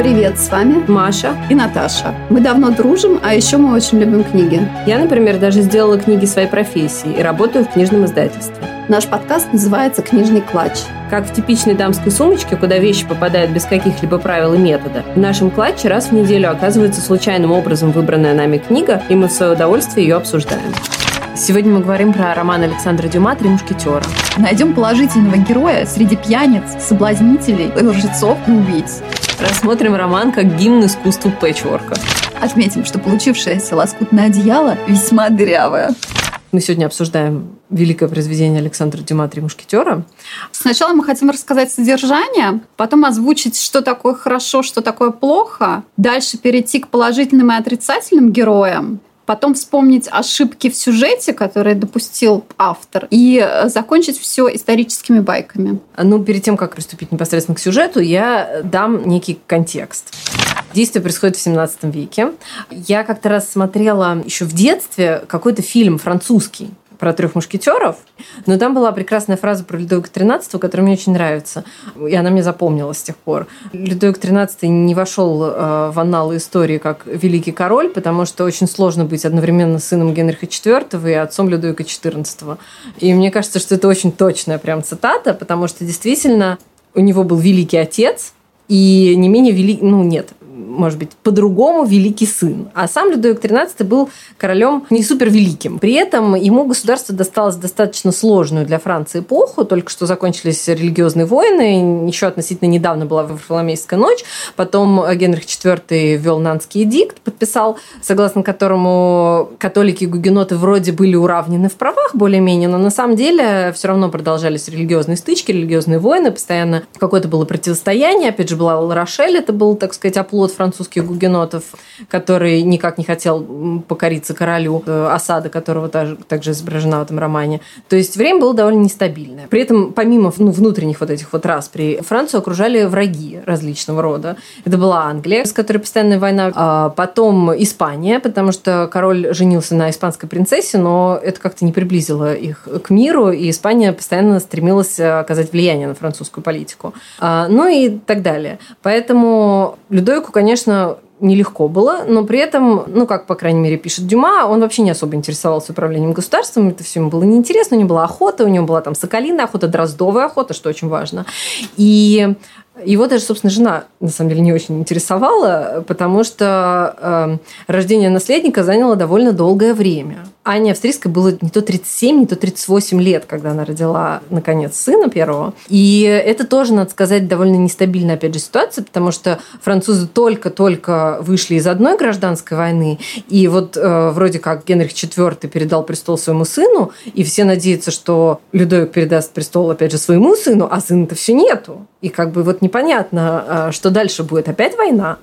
Привет, с вами Маша и Наташа. Мы давно дружим, а еще мы очень любим книги. Я, например, даже сделала книги своей профессии и работаю в книжном издательстве. Наш подкаст называется «Книжный клатч». Как в типичной дамской сумочке, куда вещи попадают без каких-либо правил и метода, в нашем клатче раз в неделю оказывается случайным образом выбранная нами книга, и мы в свое удовольствие ее обсуждаем. Сегодня мы говорим про роман Александра Дюма «Три мушкетера». Найдем положительного героя среди пьяниц, соблазнителей, лжецов и убийц. Рассмотрим роман как гимн искусству пэтчворка. Отметим, что получившееся лоскутное одеяло весьма дырявое. Мы сегодня обсуждаем великое произведение Александра Дюма «Три мушкетера». Сначала мы хотим рассказать содержание, потом озвучить, что такое хорошо, что такое плохо, дальше перейти к положительным и отрицательным героям, потом вспомнить ошибки в сюжете, которые допустил автор, и э, закончить все историческими байками. Ну, перед тем, как приступить непосредственно к сюжету, я дам некий контекст. Действие происходит в 17 веке. Я как-то раз смотрела еще в детстве какой-то фильм французский про трех мушкетеров, но там была прекрасная фраза про Людовика XIII, которая мне очень нравится, и она мне запомнилась с тех пор. Людовик XIII не вошел э, в анналы истории как великий король, потому что очень сложно быть одновременно сыном Генриха IV и отцом Людовика XIV. И мне кажется, что это очень точная прям цитата, потому что действительно у него был великий отец, и не менее великий, ну нет, может быть, по-другому великий сын. А сам Людовик XIII был королем не супервеликим. При этом ему государство досталось достаточно сложную для Франции эпоху. Только что закончились религиозные войны. Еще относительно недавно была Варфоломейская ночь. Потом Генрих IV ввел Нанский эдикт, подписал, согласно которому католики и гугеноты вроде были уравнены в правах более-менее, но на самом деле все равно продолжались религиозные стычки, религиозные войны, постоянно какое-то было противостояние. Опять же, была Ларошель, это был, так сказать, оплот французских гугенотов, который никак не хотел покориться королю, э, осада которого также изображена в этом романе. То есть время было довольно нестабильное. При этом, помимо ну, внутренних вот этих вот распри, Францию окружали враги различного рода. Это была Англия, с которой постоянная война, а потом Испания, потому что король женился на испанской принцессе, но это как-то не приблизило их к миру, и Испания постоянно стремилась оказать влияние на французскую политику. А, ну и так далее. Поэтому Людовику, конечно, нелегко было, но при этом, ну, как, по крайней мере, пишет Дюма, он вообще не особо интересовался управлением государством, это все ему было неинтересно, у него была охота, у него была там соколиная охота, дроздовая охота, что очень важно. И его даже, собственно, жена, на самом деле, не очень интересовала, потому что э, рождение наследника заняло довольно долгое время. Ане Австрийской было не то 37, не то 38 лет, когда она родила, наконец, сына первого. И это тоже, надо сказать, довольно нестабильная, опять же, ситуация, потому что французы только-только вышли из одной гражданской войны, и вот э, вроде как Генрих IV передал престол своему сыну, и все надеются, что Людовик передаст престол, опять же, своему сыну, а сына-то все нету. И как бы вот непонятно, э, дальше будет. Опять война.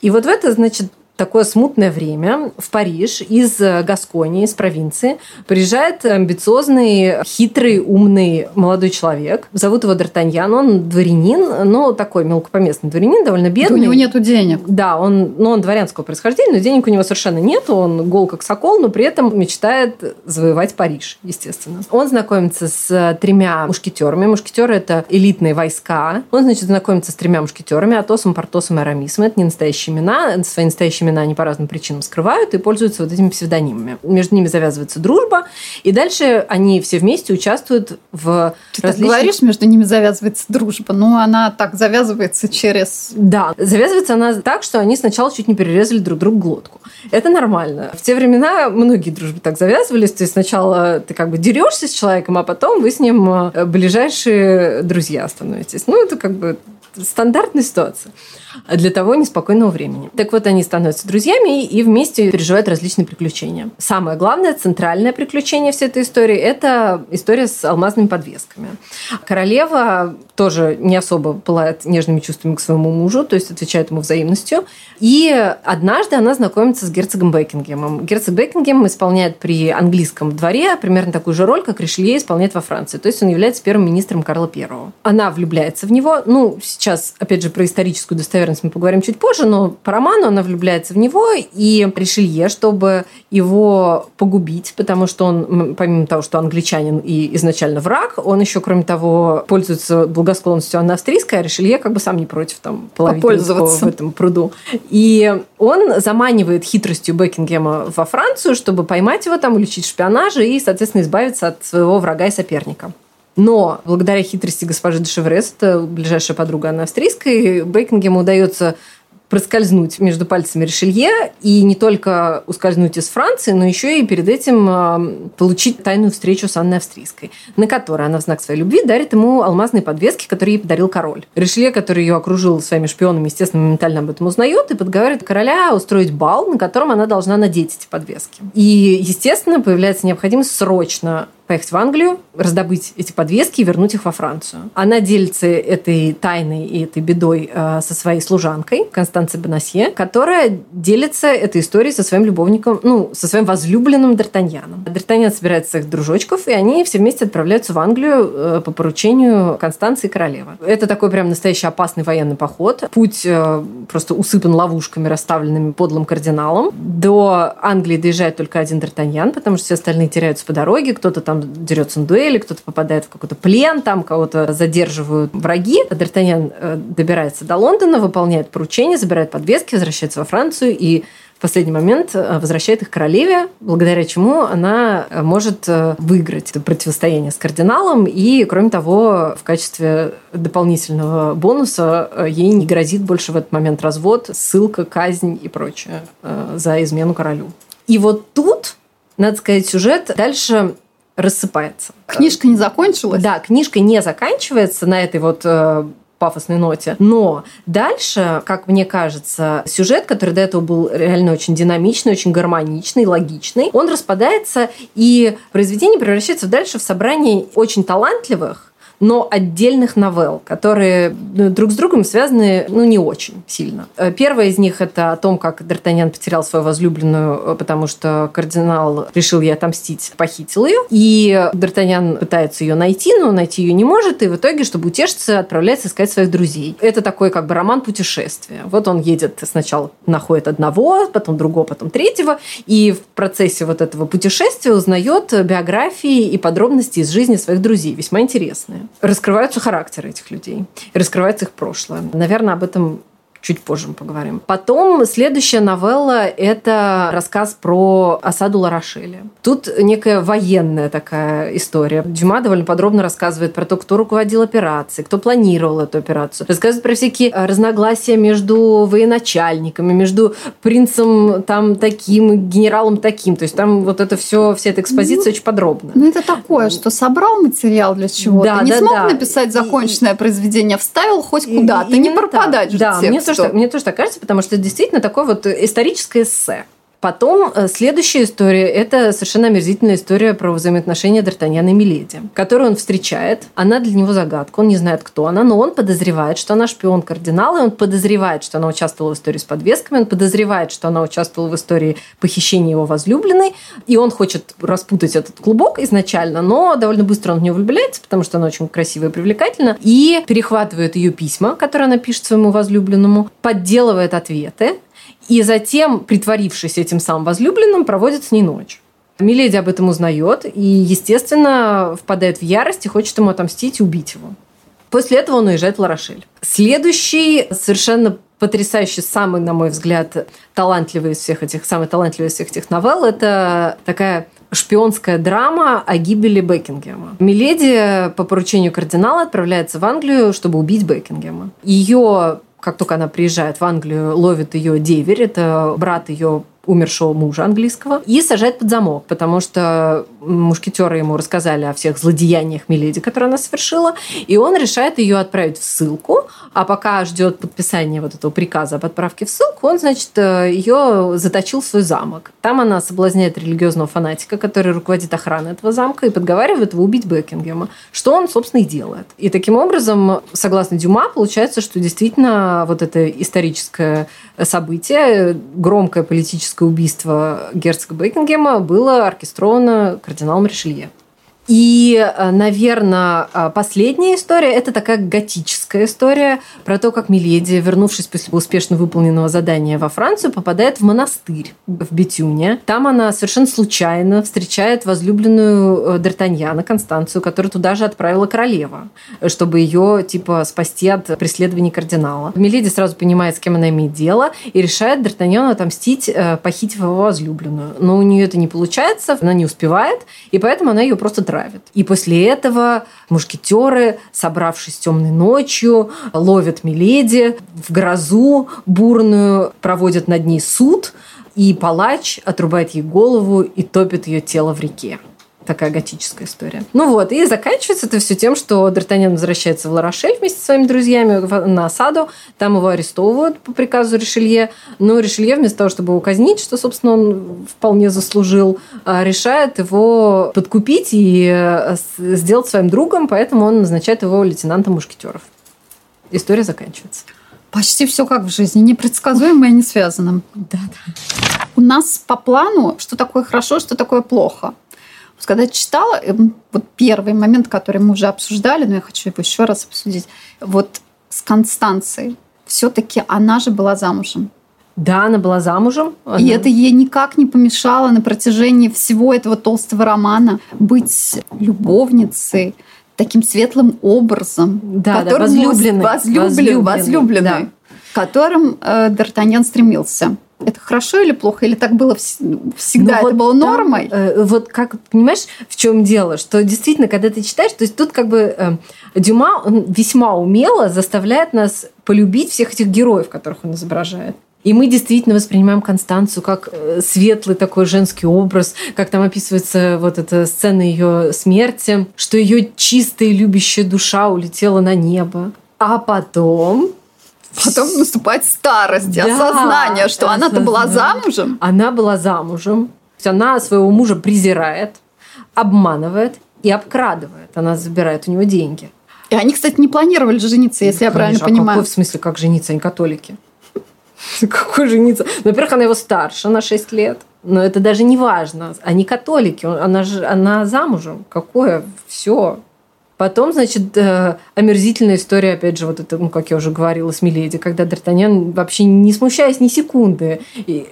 И вот в это, значит, такое смутное время в Париж из э, Гасконии, из провинции, приезжает амбициозный, хитрый, умный молодой человек. Зовут его Д'Артаньян, он дворянин, но такой мелкопоместный дворянин, довольно бедный. Да у него нету денег. Да, он, ну, он дворянского происхождения, но денег у него совершенно нет, он гол как сокол, но при этом мечтает завоевать Париж, естественно. Он знакомится с тремя мушкетерами. Мушкетеры – это элитные войска. Он, значит, знакомится с тремя мушкетерами – Атосом, Портосом и Арамисом. Это не настоящие имена, свои настоящие имена они по разным причинам скрывают и пользуются вот этими псевдонимами. Между ними завязывается дружба, и дальше они все вместе участвуют в Ты различных... так говоришь, между ними завязывается дружба, но она так завязывается через... Да, завязывается она так, что они сначала чуть не перерезали друг другу глотку. Это нормально. В те времена многие дружбы так завязывались, то есть сначала ты как бы дерешься с человеком, а потом вы с ним э, ближайшие друзья становитесь. Ну, это как бы стандартная ситуация для того неспокойного времени. Так вот, они становятся друзьями и вместе переживают различные приключения. Самое главное, центральное приключение всей этой истории – это история с алмазными подвесками. Королева тоже не особо пылает нежными чувствами к своему мужу, то есть отвечает ему взаимностью. И однажды она знакомится с герцогом Бекингемом. Герцог Бекингем исполняет при английском дворе примерно такую же роль, как Ришелье исполняет во Франции. То есть он является первым министром Карла I. Она влюбляется в него. Ну, сейчас Сейчас, опять же, про историческую достоверность мы поговорим чуть позже, но по роману она влюбляется в него, и Ришелье, чтобы его погубить, потому что он, помимо того, что англичанин и изначально враг, он еще, кроме того, пользуется благосклонностью Анны Австрийской, а Ришелье как бы сам не против там половить в этом пруду. И он заманивает хитростью Бекингема во Францию, чтобы поймать его там, уличить в шпионаже и, соответственно, избавиться от своего врага и соперника. Но благодаря хитрости госпожи де это ближайшая подруга Анны Австрийской, Бекингему удается проскользнуть между пальцами Ришелье и не только ускользнуть из Франции, но еще и перед этим а, получить тайную встречу с Анной Австрийской, на которой она в знак своей любви дарит ему алмазные подвески, которые ей подарил король. Ришелье, который ее окружил своими шпионами, естественно, моментально об этом узнает и подговаривает короля устроить бал, на котором она должна надеть эти подвески. И, естественно, появляется необходимость срочно поехать в Англию, раздобыть эти подвески и вернуть их во Францию. Она делится этой тайной и этой бедой э, со своей служанкой Констанцией Бонасье, которая делится этой историей со своим любовником, ну, со своим возлюбленным Д'Артаньяном. Д'Артаньян собирает своих дружочков, и они все вместе отправляются в Англию э, по поручению Констанции Королевы. Это такой прям настоящий опасный военный поход. Путь э, просто усыпан ловушками, расставленными подлым кардиналом. До Англии доезжает только один Д'Артаньян, потому что все остальные теряются по дороге, кто-то там там дерется на дуэли, кто-то попадает в какой-то плен, там кого-то задерживают враги. Д'Артаньян э, добирается до Лондона, выполняет поручение, забирает подвески, возвращается во Францию и в последний момент э, возвращает их королеве, благодаря чему она э, может выиграть это противостояние с кардиналом. И, кроме того, в качестве дополнительного бонуса ей не грозит больше в этот момент развод, ссылка, казнь и прочее за измену королю. И вот тут надо сказать, сюжет дальше рассыпается. Книжка не закончилась? Да, книжка не заканчивается на этой вот э, пафосной ноте. Но дальше, как мне кажется, сюжет, который до этого был реально очень динамичный, очень гармоничный, логичный, он распадается, и произведение превращается дальше в собрание очень талантливых, но отдельных новелл, которые ну, друг с другом связаны ну, не очень сильно. Э, первая из них это о том, как Д'Артаньян потерял свою возлюбленную, э, потому что кардинал решил ей отомстить, похитил ее. И Д'Артаньян пытается ее найти, но найти ее не может, и в итоге, чтобы утешиться, отправляется искать своих друзей. Это такой как бы роман путешествия. Вот он едет сначала находит одного, потом другого, потом третьего, и в процессе вот этого путешествия узнает биографии и подробности из жизни своих друзей, весьма интересные раскрываются характеры этих людей, раскрывается их прошлое. Наверное, об этом чуть позже мы поговорим. Потом следующая новелла – это рассказ про осаду Ларошеля. Тут некая военная такая история. Дюма довольно подробно рассказывает про то, кто руководил операцией, кто планировал эту операцию. Рассказывает про всякие разногласия между военачальниками, между принцем там таким, генералом таким. То есть там вот это все, вся эта экспозиция ну, очень подробно. Ну, это такое, что собрал материал для чего-то. Да, не да, смог да. написать законченное и, произведение, вставил хоть куда-то, не пропадать так. Да, мне тоже, мне тоже так кажется, потому что это действительно такое вот историческое эссе. Потом э, следующая история – это совершенно омерзительная история про взаимоотношения Д'Артаньяна и Миледи, которую он встречает. Она для него загадка, он не знает, кто она, но он подозревает, что она шпион кардинала, и он подозревает, что она участвовала в истории с подвесками, он подозревает, что она участвовала в истории похищения его возлюбленной, и он хочет распутать этот клубок изначально, но довольно быстро он в нее влюбляется, потому что она очень красивая и привлекательна, и перехватывает ее письма, которые она пишет своему возлюбленному, подделывает ответы, и затем, притворившись этим самым возлюбленным, проводит с ней ночь. Миледи об этом узнает и, естественно, впадает в ярость и хочет ему отомстить и убить его. После этого он уезжает в Ларошель. Следующий совершенно потрясающий, самый, на мой взгляд, талантливый из всех этих, самый талантливый из всех этих новелл, это такая шпионская драма о гибели Бекингема. Миледи по поручению кардинала отправляется в Англию, чтобы убить Бекингема. Ее как только она приезжает в Англию, ловит ее деверь, это брат ее умершего мужа английского, и сажает под замок, потому что мушкетеры ему рассказали о всех злодеяниях Миледи, которые она совершила, и он решает ее отправить в ссылку, а пока ждет подписания вот этого приказа об отправке в ссылку, он, значит, э, ее заточил в свой замок. Там она соблазняет религиозного фанатика, который руководит охраной этого замка, и подговаривает его убить Бекингема, что он, собственно, и делает. И таким образом, согласно Дюма, получается, что действительно вот это историческое событие, громкое политическое убийство герцога Бекингема было оркестровано кардиналом Ришелье. И, э, наверное, э, последняя история – это такая готическая история про то, как Миледи, вернувшись после успешно выполненного задания во Францию, попадает в монастырь в Бетюне. Там она совершенно случайно встречает возлюбленную э, Д'Артаньяна, Констанцию, которую туда же отправила королева, чтобы ее, типа, спасти от преследований кардинала. Миледи сразу понимает, с кем она имеет дело, и решает Д'Артаньяну отомстить, похитив его возлюбленную. Но у нее это не получается, она не успевает, и поэтому она ее просто травит. И после этого мушкетеры, собравшись темной ночью, ловят Миледи в грозу бурную, проводят над ней суд, и палач отрубает ей голову и топит ее тело в реке такая готическая история. Ну вот, и заканчивается это все тем, что Д'Артаньян возвращается в Ларошель вместе со своими друзьями на осаду, там его арестовывают по приказу Ришелье, но Ришелье вместо того, чтобы его казнить, что, собственно, он вполне заслужил, а, решает его подкупить и э, сделать своим другом, поэтому он назначает его лейтенантом мушкетеров. История заканчивается. Почти все как в жизни, непредсказуемо и не связано. Да, да. У нас по плану, что такое хорошо, что такое плохо. Когда читала, эм, вот первый момент, который мы уже обсуждали, но я хочу его еще раз обсудить, вот с Констанцией. Все-таки она же была замужем. Да, она была замужем. Она... И это ей никак не помешало на протяжении всего этого толстого романа быть любовницей, таким светлым образом, да, которым да, возлюбленный, возлюбленный, возлюбленный, возлюбленный да. которым э, Д'Артаньян стремился. Это хорошо или плохо? Или так было всегда? Ну, это вот было нормой? Там, э, вот как, понимаешь, в чем дело? Что действительно, когда ты читаешь, то есть тут как бы э, Дюма он весьма умело заставляет нас полюбить всех этих героев, которых он изображает. И мы действительно воспринимаем Констанцию как э, светлый такой женский образ, как там описывается вот эта сцена ее смерти, что ее чистая любящая душа улетела на небо. А потом Потом наступает старость, да, осознание, что она-то была замужем. Она была замужем. Она своего мужа презирает, обманывает и обкрадывает. Она забирает у него деньги. И они, кстати, не планировали жениться, если ну, я правильно а понимаю. Какой в смысле, как жениться? Они католики. Какой жениться? Ну, во-первых, она его старше на 6 лет. Но это даже не важно. Они католики. Она, же, она замужем. Какое? Все. Потом, значит, э, омерзительная история, опять же, вот это, ну, как я уже говорила, с Миледи, когда Д'Артаньян, вообще не смущаясь ни секунды,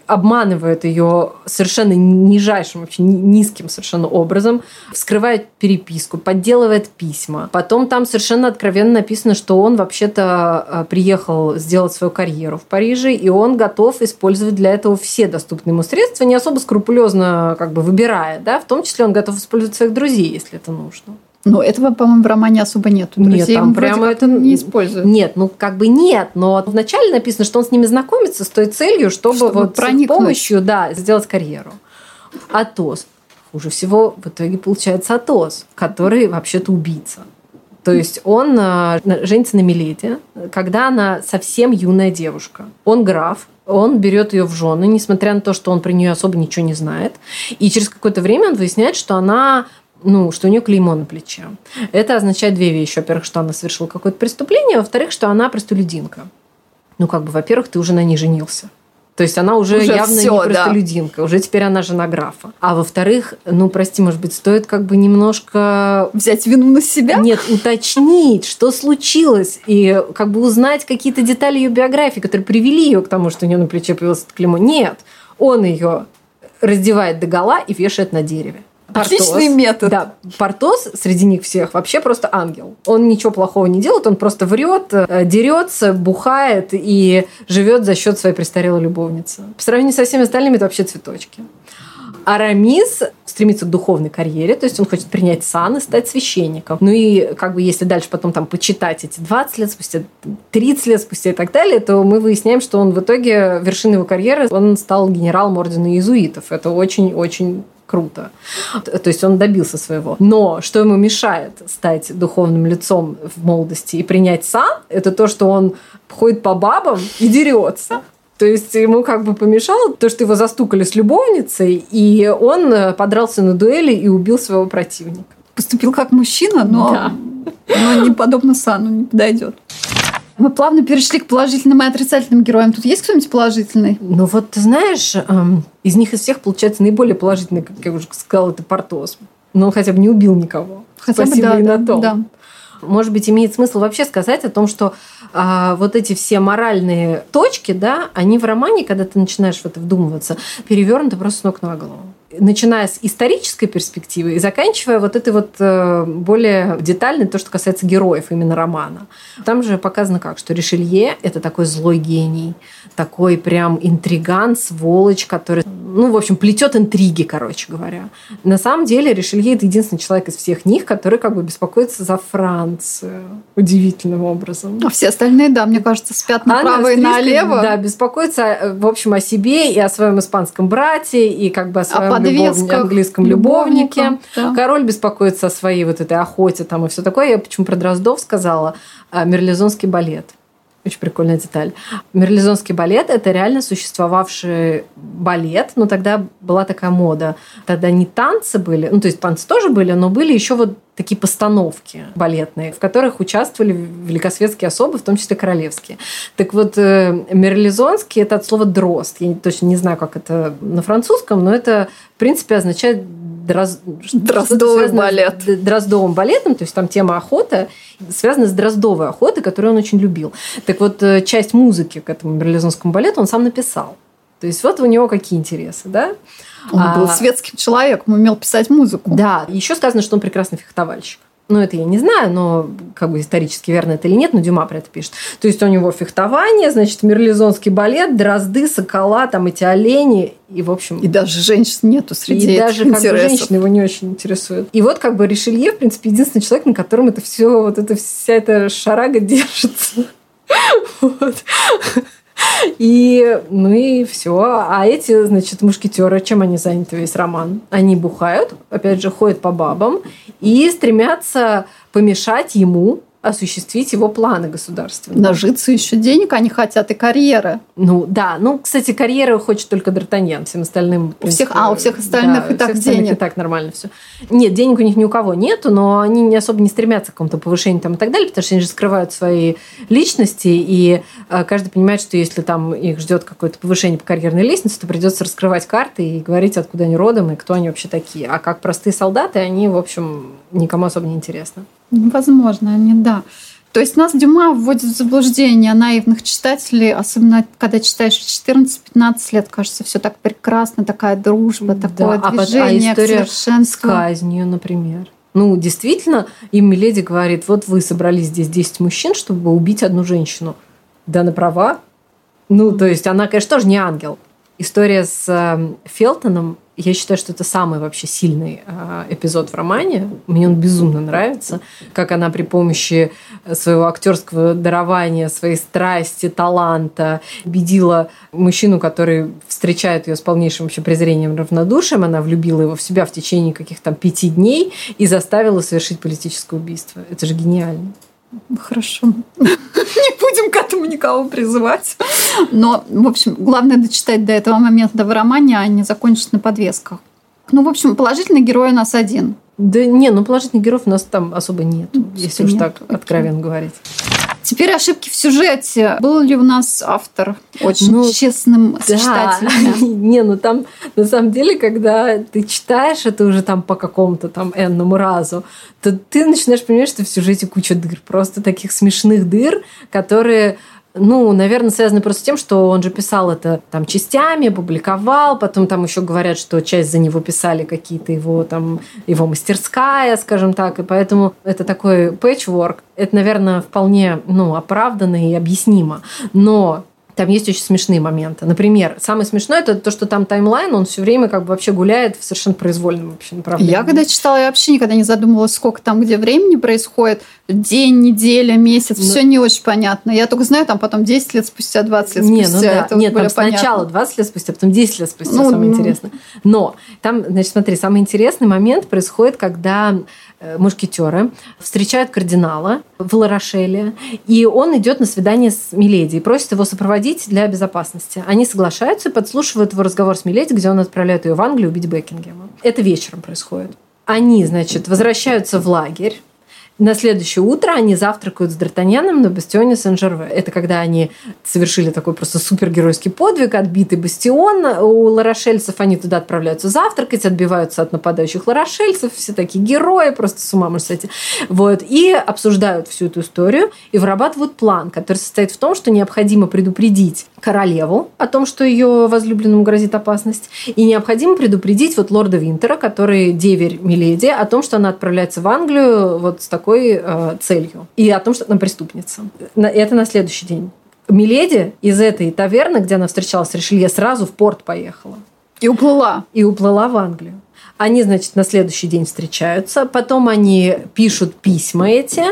обманывает ее совершенно нижайшим, вообще низким совершенно образом, вскрывает переписку, подделывает письма. Потом там совершенно откровенно написано, что он вообще-то э, приехал сделать свою карьеру в Париже, и он готов использовать для этого все доступные ему средства, не особо скрупулезно как бы выбирая, да, в том числе он готов использовать своих друзей, если это нужно. Но этого, по-моему, в романе особо нету. Друзей нет, там прямо это не используют. Нет, ну как бы нет, но вначале написано, что он с ними знакомится с той целью, чтобы, чтобы вот проникнуть. с помощью да, сделать карьеру. Атос. Хуже всего в итоге получается Атос, который вообще-то убийца. То есть он э, женится на Милете, когда она совсем юная девушка. Он граф, он берет ее в жены, несмотря на то, что он про нее особо ничего не знает. И через какое-то время он выясняет, что она ну, что у нее клеймо на плече. Это означает две вещи. Во-первых, что она совершила какое-то преступление, во-вторых, что она простолюдинка. Ну, как бы, во-первых, ты уже на ней женился. То есть она уже, уже явно все, не простолюдинка, да. уже теперь она жена графа. А во-вторых, ну, прости, может быть, стоит как бы немножко... Взять вину на себя? Нет, уточнить, что случилось, и как бы узнать какие-то детали ее биографии, которые привели ее к тому, что у нее на плече появилось это клеймо. Нет, он ее раздевает до гола и вешает на дереве. Портос, Отличный метод. Да, Портос среди них всех вообще просто ангел. Он ничего плохого не делает, он просто врет, э, дерется, бухает и живет за счет своей престарелой любовницы. По сравнению со всеми остальными это вообще цветочки. Арамис стремится к духовной карьере, то есть он хочет принять сан и стать священником. Ну и как бы если дальше потом там почитать эти 20 лет спустя, 30 лет спустя и так далее, то мы выясняем, что он в итоге вершиной его карьеры, он стал генералом ордена иезуитов. Это очень-очень круто. То есть он добился своего. Но что ему мешает стать духовным лицом в молодости и принять сан, это то, что он ходит по бабам и дерется. То есть ему как бы помешало то, что его застукали с любовницей, и он э, подрался на дуэли и убил своего противника. Поступил как мужчина, но, да. но не подобно Сану не подойдет. Мы плавно перешли к положительным и отрицательным героям. Тут есть кто-нибудь положительный? Ну вот, ты знаешь, эм, из них из всех получается наиболее положительный, как я уже сказала, это Портос. Но он хотя бы не убил никого. Хотя Спасибо бы, да, и да, на том. да. Может быть, имеет смысл вообще сказать о том, что а, вот эти все моральные точки, да, они в романе, когда ты начинаешь в это вдумываться, перевернуты просто с ног на голову начиная с исторической перспективы и заканчивая вот этой вот э, более детальной, то, что касается героев именно романа. Там же показано как, что Ришелье – это такой злой гений, такой прям интриган, сволочь, который, ну, в общем, плетет интриги, короче говоря. На самом деле Ришелье – это единственный человек из всех них, который как бы беспокоится за Францию удивительным образом. А все остальные, да, мне кажется, спят направо Она и налево. Да, беспокоится, э, в общем, о себе и о своем испанском брате, и как бы о своем подвесках английском любовнике. да. Король беспокоится о своей вот этой охоте там и все такое. Я почему про Дроздов сказала? А, Мерлизонский балет. Очень прикольная деталь. Мерлизонский балет – это реально существовавший балет, но тогда была такая мода. Тогда не танцы были, ну, то есть танцы тоже были, но были еще вот такие постановки балетные, в которых участвовали великосветские особы, в том числе королевские. Так вот, э, мерлизонский – это от слова «дрозд». Я точно не знаю, как это на французском, но это, в принципе, означает дроз... Дроздовый балет. с дроздовым балетом, то есть там тема охоты связана с дроздовой охотой, которую он очень любил. Так вот, э, часть музыки к этому мерлизонскому балету он сам написал. То есть вот у него какие интересы, да? Он был А, светским человеком, умел писать музыку. Да, еще сказано, что он прекрасный фехтовальщик. Ну, это я не знаю, но как бы исторически верно это или нет, но Дюма про это пишет. То есть у него фехтование, значит, мерлизонский балет, дрозды, сокола, там эти олени, и, в общем... И даже женщин нету среди и этих даже как бы женщины его не очень интересуют. И вот как бы Ришелье, в принципе, единственный человек, на котором это все, вот эта вся эта шарага держится. Вот. И, ну и все. А эти, значит, мушкетеры, чем они заняты весь роман? Они бухают, опять же, ходят по бабам и стремятся помешать ему осуществить его планы государственные. Нажиться еще денег они хотят и карьеры. Ну да, ну, кстати, карьеру хочет только Д'Артаньян, всем остальным... У всех- а, у всех остальных и у так всех денег. и так нормально все. Нет, денег у них ни у кого нету, но они не особо не стремятся к какому-то повышению там и так далее, потому что они же скрывают свои личности, и э, каждый понимает, что если там их ждет какое-то повышение по карьерной лестнице, то придется раскрывать карты и говорить, откуда они родом и кто они вообще такие. А как простые солдаты, они, в общем, никому особо не интересны. Возможно, они, да. То есть нас Дюма вводит в заблуждение наивных читателей, особенно когда читаешь в 14-15 лет, кажется, все так прекрасно, такая дружба, Да, такое а под- а движение история. С казнью, например. Ну, действительно, им Миледи говорит, вот вы собрались здесь 10 мужчин, чтобы убить одну женщину. Да, на права. Ну, то есть она, конечно, тоже не ангел. История с э, Фелтоном, я считаю, что это самый вообще сильный э, эпизод в романе. Мне он безумно нравится, как она при помощи своего актерского дарования, своей страсти, таланта убедила мужчину, который встречает ее с полнейшим вообще презрением, равнодушием. Она влюбила его в себя в течение каких-то пяти дней и заставила совершить политическое убийство. Это же гениально. Хорошо. Не будем к этому никого призывать. Но, в общем, главное дочитать до этого момента в романе, а не закончить на подвесках. Ну, в общем, положительный герой у нас один. Да не, ну положительных героев у нас там особо нет, Ну, если уж нет, так откровенно говорить. Теперь ошибки в сюжете. Был ли у нас автор очень Ну, честным с Да. читателями? Не, ну там на самом деле, когда ты читаешь это уже там по какому-то там энному разу, то ты начинаешь понимать, что в сюжете куча дыр. Просто таких смешных дыр, которые ну, наверное, связаны просто с тем, что он же писал это там частями, публиковал, потом там еще говорят, что часть за него писали какие-то его там, его мастерская, скажем так, и поэтому это такой пэтчворк. Это, наверное, вполне, ну, оправданно и объяснимо. Но там есть очень смешные моменты. Например, самое смешное это то, что там таймлайн, он все время как бы вообще гуляет в совершенно произвольном вообще направлении. Я когда читала, я вообще никогда не задумывалась, сколько там где времени происходит. День, неделя, месяц, Ну- все не очень понятно. Я только знаю, там потом 10 лет спустя, 20 лет Не, спустя. ну да. это вот Нет, там более сначала понятно. 20 лет спустя, потом 10 лет спустя, Ну, самое ну. интересное. Но там, значит, смотри, самый интересный момент происходит, когда э, мушкетеры встречают кардинала в Ларошеле, и он идет на свидание с Миледи и просит его сопроводить для безопасности. Они соглашаются и подслушивают его разговор с Миледи, где он отправляет ее в Англию убить Бекингема. Это вечером происходит. Они, значит, возвращаются в лагерь, На следующее утро они завтракают с Д'Артаньяном на бастионе Сен-Жерве. Это когда они совершили такой просто супергеройский подвиг, отбитый бастион у ларошельцев. Они туда отправляются завтракать, отбиваются от нападающих ларошельцев. Все такие герои, просто с ума можно сойти. Вот. И обсуждают всю эту историю и вырабатывают план, который состоит в том, что необходимо предупредить королеву о том, что ее возлюбленному грозит опасность, и необходимо предупредить вот лорда Винтера, который деверь Миледи, о том, что она отправляется в Англию вот с такой э, целью, и о том, что она преступница. Это на следующий день. Миледи из этой таверны, где она встречалась с Ришелье, сразу в порт поехала. И уплыла. И уплыла в Англию. Они, значит, на следующий день встречаются, потом они пишут письма эти,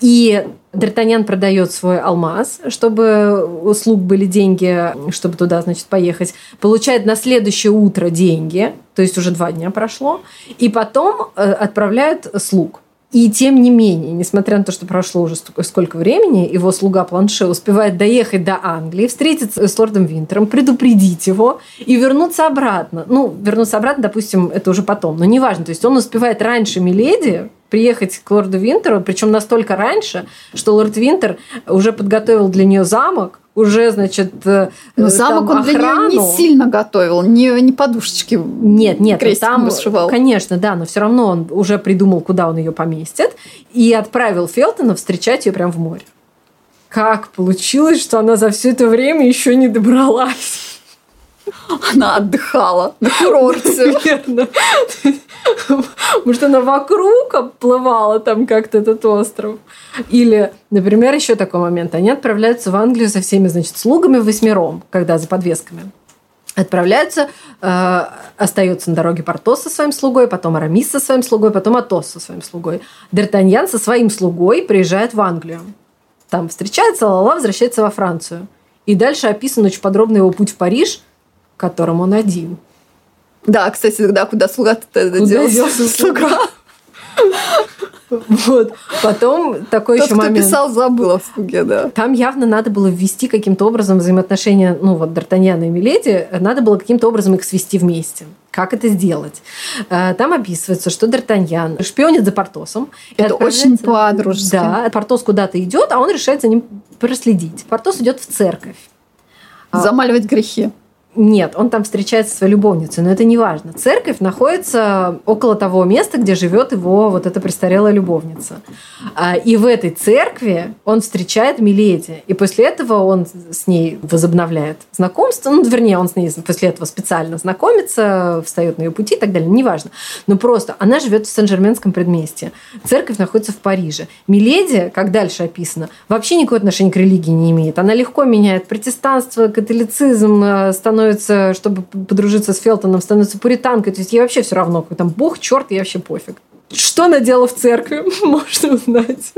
и Д'Артаньян продает свой алмаз, чтобы у слуг были деньги, чтобы туда, значит, поехать. Получает на следующее утро деньги, то есть уже два дня прошло, и потом э, отправляет слуг. И тем не менее, несмотря на то, что прошло уже сколько времени, его слуга Планше успевает доехать до Англии, встретиться с лордом Винтером, предупредить его и вернуться обратно. Ну, вернуться обратно, допустим, это уже потом, но неважно. То есть он успевает раньше Миледи приехать к лорду Винтеру, причем настолько раньше, что лорд Винтер уже подготовил для нее замок, уже, значит, э, но замок он охрану. для нее не сильно готовил, не, не подушечки. Нет, нет, там, вышивал. конечно, да, но все равно он уже придумал, куда он ее поместит, и отправил Фелтона встречать ее прямо в море. Как получилось, что она за все это время еще не добралась? Она отдыхала на курорте. Наверное. Может, она вокруг обплывала там как-то этот остров. Или, например, еще такой момент. Они отправляются в Англию со всеми, значит, слугами восьмером, когда за подвесками отправляются, э, остается на дороге Портос со своим слугой, потом Арамис со своим слугой, потом Атос со своим слугой. Д'Артаньян со своим слугой приезжает в Англию. Там встречается, Лала возвращается во Францию. И дальше описан очень подробно его путь в Париж, которым он один. Да, кстати, да, куда слуга-то делся? Слуга. Вот. Потом такой Тот, еще момент. кто писал, забыл о слуге, да. Там явно надо было ввести каким-то образом взаимоотношения, ну вот Д'Артаньяна и Миледи, надо было каким-то образом их свести вместе. Как это сделать? Э, там описывается, что Д'Артаньян шпионит за Портосом. Это очень по-дружески. Да, Портос куда-то идет, а он решает за ним проследить. Портос идет в церковь. Замаливать грехи. Нет, он там встречается со своей любовницей, но это не важно. Церковь находится около того места, где живет его вот эта престарелая любовница. А, и в этой церкви он встречает Миледи. И после этого он с ней возобновляет знакомство. Ну, вернее, он с ней после этого специально знакомится, встает на ее пути и так далее. Неважно. Но просто она живет в Сен-Жерменском предместье. Церковь находится в Париже. Миледи, как дальше описано, вообще никакого отношения к религии не имеет. Она легко меняет протестанство, католицизм, э, становится становится, чтобы подружиться с Фелтоном, становится пуританкой. То есть ей вообще все равно, какой там бог, черт, ей вообще пофиг. Что она делала в церкви, можно узнать.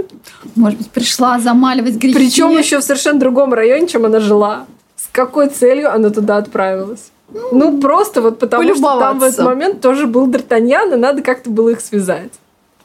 Может быть, пришла замаливать грехи. Причем еще в совершенно другом районе, чем она жила. С какой целью она туда отправилась? Ну, просто вот потому что там в этот момент тоже был Д'Артаньян, и надо как-то было их связать.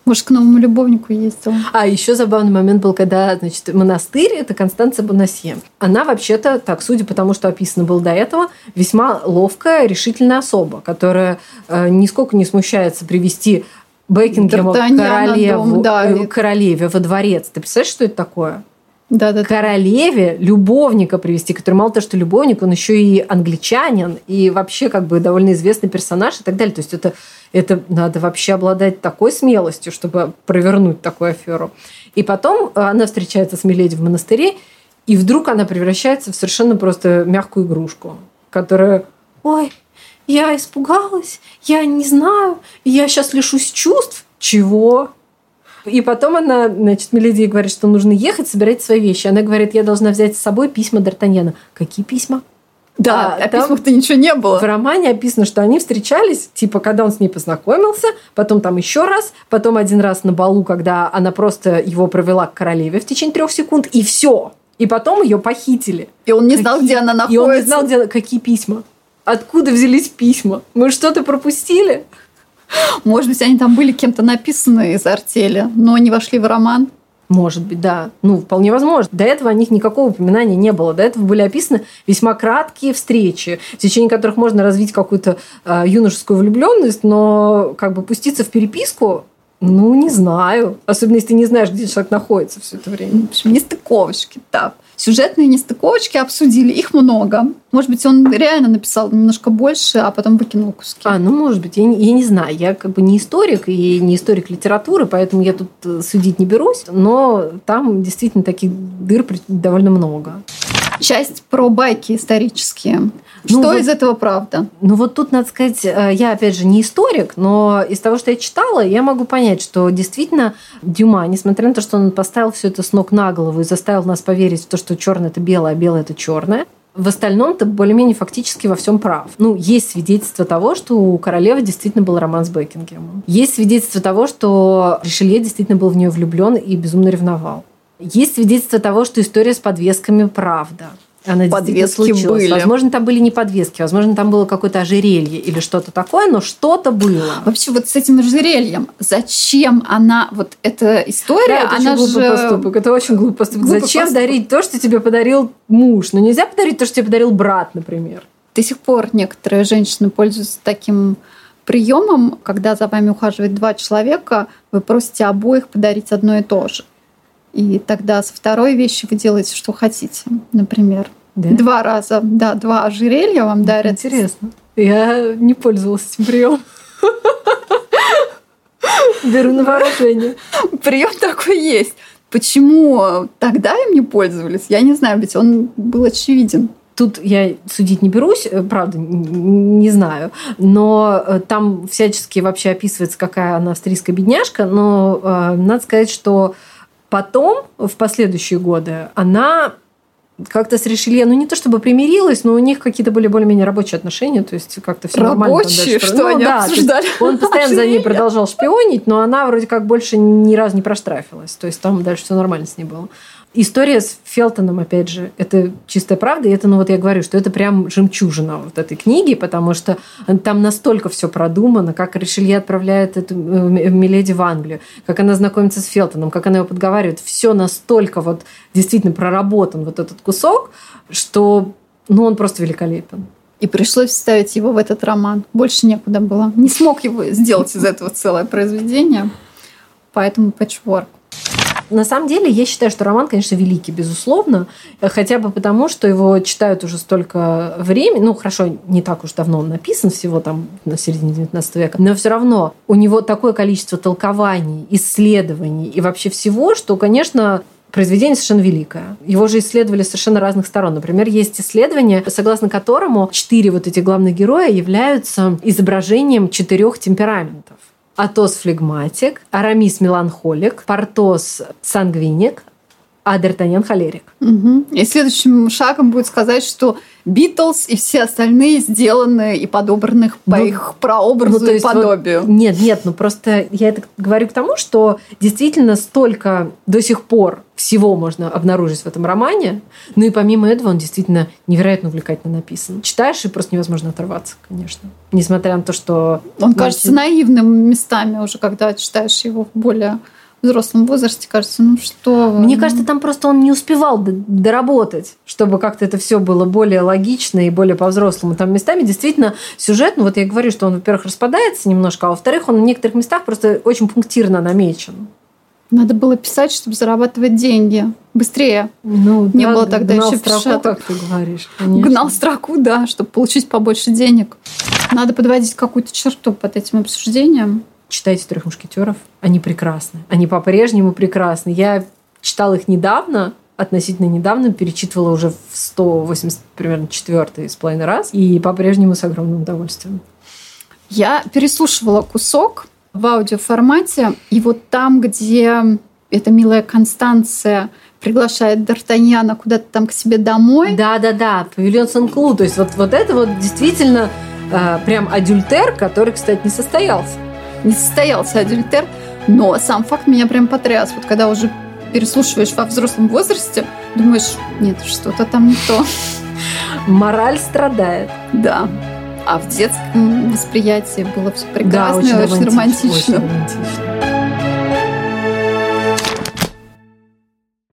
Может, к новому любовнику ездил. А еще забавный момент был, когда, значит, монастырь, это Констанция Бонасье. Она вообще-то, так, судя по тому, что описано было до этого, весьма ловкая, решительная особа, которая э, нисколько не смущается привести Бекингема королеву, дом, королеве во дворец. Ты представляешь, что это такое? Да, да, королеве любовника привести, который мало того, что любовник, он еще и англичанин, и вообще как бы довольно известный персонаж и так далее. То есть это, это надо вообще обладать такой смелостью, чтобы провернуть такую аферу. И потом она встречается с Миледи в монастыре, и вдруг она превращается в совершенно просто мягкую игрушку, которая, ой, я испугалась, я не знаю, я сейчас лишусь чувств. Чего? И потом она, значит, Меледия говорит, что нужно ехать, собирать свои вещи. Она говорит, я должна взять с собой письма Д'Артаньяна. Какие письма? Да, а, о письмах-то ничего не было. В романе описано, что они встречались, типа, когда он с ней познакомился, потом там еще раз, потом один раз на балу, когда она просто его провела к королеве в течение трех секунд, и все. И потом ее похитили. И он не знал, где она находится. И он не знал, где какие письма. Откуда взялись письма? Мы что-то пропустили? Может быть, они там были кем-то написаны из артели, но не вошли в роман. Может быть, да. Ну, вполне возможно. До этого о них никакого упоминания не было. До этого были описаны весьма краткие встречи, в течение которых можно развить какую-то э, юношескую влюбленность, но как бы пуститься в переписку Ну, не знаю. Особенно, если ты не знаешь, где человек находится все это время. В общем, нестыковочки, так. Сюжетные нестыковочки обсудили, их много. Может быть, он реально написал немножко больше, а потом выкинул куски. А, ну, может быть, я, я не знаю. Я как бы не историк и не историк литературы, поэтому я тут э, судить не берусь. Но там действительно таких дыр довольно много. Часть про байки исторические. Ну, что вот, из этого правда? Ну вот тут, надо сказать, э, я опять же не историк, но из того, что я читала, я могу понять, что действительно Дюма, несмотря на то, что он поставил все это с ног на голову и заставил нас поверить в то, что черное это белое, а белое это черное, в остальном-то более-менее фактически во всем прав. Ну, есть свидетельство того, что у королевы действительно был роман с Бекингемом. Есть свидетельство того, что Ришелье действительно был в нее влюблен и безумно ревновал. Есть свидетельство того, что история с подвесками правда. Она подвески были. Возможно, там были не подвески, возможно, там было какое-то ожерелье или что-то такое, но что-то было. Вообще вот с этим ожерельем, зачем она, вот эта история, да, это она очень же... глупый поступок, это очень глупый поступок. Глупый зачем поступок. дарить то, что тебе подарил муж? Ну нельзя подарить то, что тебе подарил брат, например. До сих пор некоторые женщины пользуются таким приемом, когда за вами ухаживает два человека, вы просите обоих подарить одно и то же. И тогда со второй вещи вы делаете, что хотите, например. Да? Два раза, да, два ожерелья вам дарят. Интересно. Я не пользовалась этим приемом. Беру на вооружение. Прием такой есть. Почему тогда им не пользовались? Я не знаю, ведь он был очевиден. Тут я судить не берусь, э, правда, не знаю. Но э, там всячески вообще описывается, какая она австрийская бедняжка. Но э, надо сказать, что Потом, в последующие годы, она как-то с Ришелье, ну не то чтобы примирилась, но у них какие-то были более-менее рабочие отношения, то есть как-то все нормально. Рабочие, что ну, они да, обсуждали? Он постоянно за ней продолжал шпионить, но она вроде как больше ни разу не проштрафилась, то есть там дальше все нормально с ней было. История с Фелтоном, опять же, это чистая правда. И это, ну вот я говорю, что это прям жемчужина вот этой книги, потому что там настолько все продумано, как Ришелье отправляет эту э, Миледи в Англию, как она знакомится с Фелтоном, как она его подговаривает. Все настолько вот действительно проработан вот этот кусок, что ну, он просто великолепен. И пришлось вставить его в этот роман. Больше некуда было. Не смог его сделать из этого целое произведение. Поэтому патчворк. На самом деле, я считаю, что роман, конечно, великий, безусловно, хотя бы потому, что его читают уже столько времени, ну, хорошо, не так уж давно он написан, всего там на середине 19 века, но все равно у него такое количество толкований, исследований и вообще всего, что, конечно, произведение совершенно великое. Его же исследовали с совершенно разных сторон. Например, есть исследование, согласно которому четыре вот этих главных героя являются изображением четырех темпераментов. Атос флегматик, Арамис меланхолик, Портос сангвиник, а Д'Артаньян холерик. Угу. И следующим шагом будет сказать, что Битлз и все остальные сделаны и подобраны по ну, их прообразу ну, и подобию. Вот, нет, нет, ну просто я это говорю к тому, что действительно столько до сих пор всего можно обнаружить в этом романе. Ну и помимо этого он действительно невероятно увлекательно написан. Читаешь и просто невозможно оторваться, конечно. Несмотря на то, что... Он кажется наивным местами уже, когда читаешь его более взрослом возрасте кажется, ну что... Мне кажется, там просто он не успевал доработать, чтобы как-то это все было более логично и более по-взрослому. Там местами действительно сюжет, ну вот я говорю, что он, во-первых, распадается немножко, а во-вторых, он в некоторых местах просто очень пунктирно намечен. Надо было писать, чтобы зарабатывать деньги. Быстрее. Ну, не да, было тогда еще строку, как ты говоришь. Конечно. Гнал строку, да, чтобы получить побольше денег. Надо подводить какую-то черту под этим обсуждением читайте «Трех мушкетеров». Они прекрасны. Они по-прежнему прекрасны. Я читала их недавно, относительно недавно, перечитывала уже в 180, примерно, четвертый с половиной раз, и по-прежнему с огромным удовольствием. Я переслушивала кусок в аудиоформате, и вот там, где эта милая Констанция приглашает Д'Артаньяна куда-то там к себе домой. Да-да-да, павильон Сан-Клу. То есть вот, вот это вот действительно э, прям адюльтер, который, кстати, не состоялся не состоялся адюльтер, но сам факт меня прям потряс. Вот когда уже переслушиваешь во взрослом возрасте, думаешь, нет, что-то там не то. Мораль страдает. Да. А в детском восприятии было все прекрасно да, очень, очень романтично. Очень романтично.